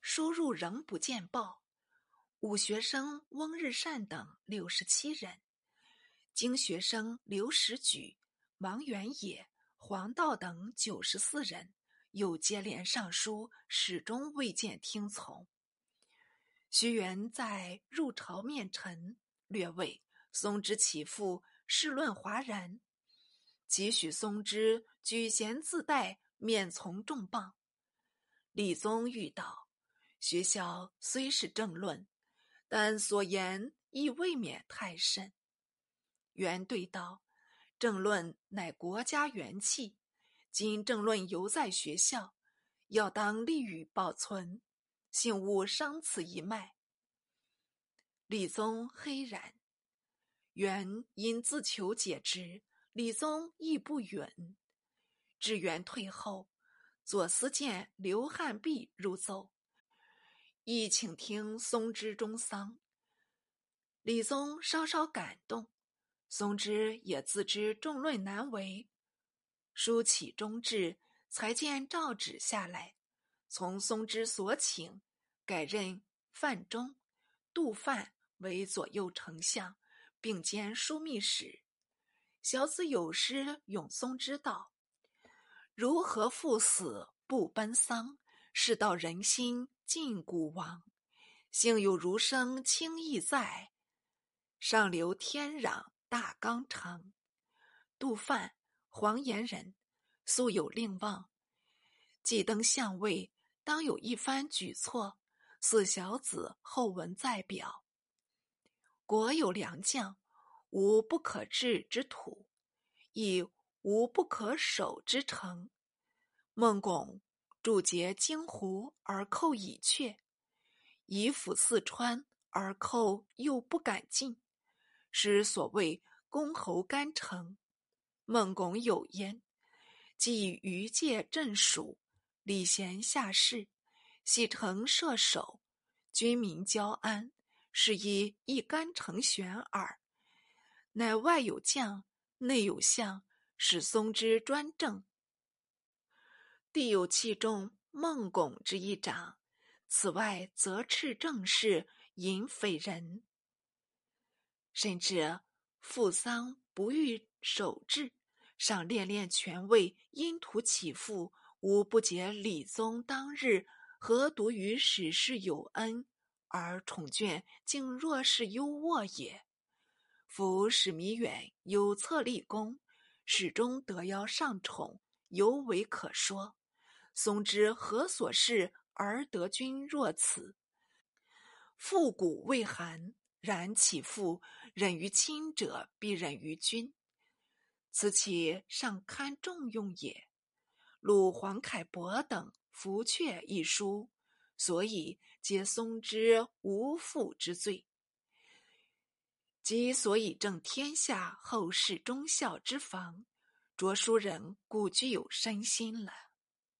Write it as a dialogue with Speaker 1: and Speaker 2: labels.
Speaker 1: 输入仍不见报。武学生翁日善等六十七人，经学生刘时举、王元野、黄道等九十四人，又接连上书，始终未见听从。徐元在入朝面陈，略谓松之起复，试论哗然，即许松之举贤自带，面从重磅。李宗遇道：学校虽是政论。但所言亦未免太甚。元对道：“政论乃国家元气，今政论犹在学校，要当立于保存，幸勿伤此一脉。”李宗黑然。元因自求解之，李宗亦不允。至元退后，左思谏刘汉弼入奏。亦请听松之中丧，李宗稍稍感动，松之也自知众论难为，书起中至，才见诏旨下来，从松之所请，改任范中、杜范为左右丞相，并兼枢密使。小子有诗咏松之道：“如何赴死不奔丧，世道人心。”尽古王，幸有儒生轻易在，上留天壤大纲成。杜范，黄岩人，素有令望，既登相位，当有一番举措。四小子后文再表。国有良将，无不可治之土，亦无不可守之城。孟拱。筑结荆湖而寇以阙，以抚四川而寇又不敢进，是所谓公侯干城。孟拱有焉，即以余界镇蜀，礼贤下士，系城设守，军民交安，是以一干城悬耳。乃外有将，内有相，使松之专政。地有气中孟拱之一长，此外则斥政事，引匪人，甚至父丧不欲守制，尚恋恋权位，因图起复，无不解李宗当日何独于史事有恩，而宠眷竟若是优渥也。夫史弥远有策立功，始终得邀上宠，尤为可说。松之何所事而得君若此？复古未寒，然其父忍于亲者，必忍于君。此岂尚堪重用也？鲁黄凯伯等弗阙一书，所以皆松之无父之罪。即所以正天下后世忠孝之防，着书人故具有身心了。